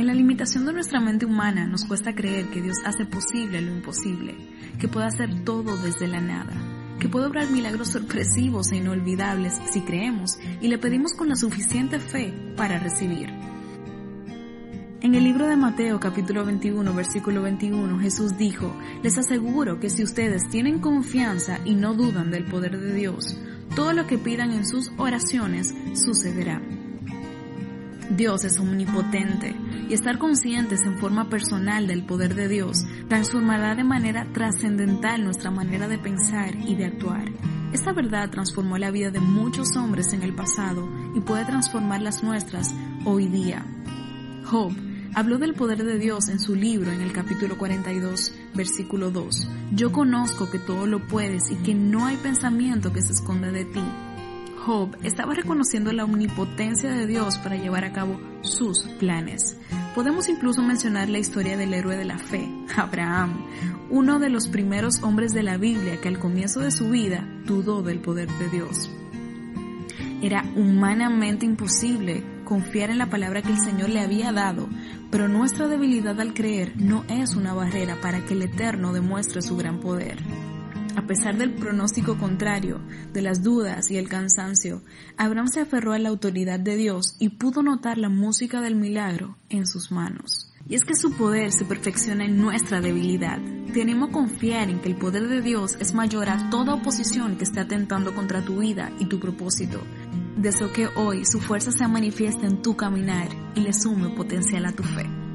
En la limitación de nuestra mente humana nos cuesta creer que Dios hace posible lo imposible, que puede hacer todo desde la nada, que puede obrar milagros sorpresivos e inolvidables si creemos y le pedimos con la suficiente fe para recibir. En el libro de Mateo capítulo 21 versículo 21 Jesús dijo, les aseguro que si ustedes tienen confianza y no dudan del poder de Dios, todo lo que pidan en sus oraciones sucederá. Dios es omnipotente y estar conscientes en forma personal del poder de Dios transformará de manera trascendental nuestra manera de pensar y de actuar. Esta verdad transformó la vida de muchos hombres en el pasado y puede transformar las nuestras hoy día. Job habló del poder de Dios en su libro en el capítulo 42, versículo 2. Yo conozco que todo lo puedes y que no hay pensamiento que se esconda de ti. Job estaba reconociendo la omnipotencia de Dios para llevar a cabo sus planes. Podemos incluso mencionar la historia del héroe de la fe, Abraham, uno de los primeros hombres de la Biblia que al comienzo de su vida dudó del poder de Dios. Era humanamente imposible confiar en la palabra que el Señor le había dado, pero nuestra debilidad al creer no es una barrera para que el Eterno demuestre su gran poder. A pesar del pronóstico contrario, de las dudas y el cansancio, Abraham se aferró a la autoridad de Dios y pudo notar la música del milagro en sus manos. Y es que su poder se perfecciona en nuestra debilidad. Tenemos a confiar en que el poder de Dios es mayor a toda oposición que esté atentando contra tu vida y tu propósito. Deseo que hoy su fuerza se manifieste en tu caminar y le sume potencial a tu fe.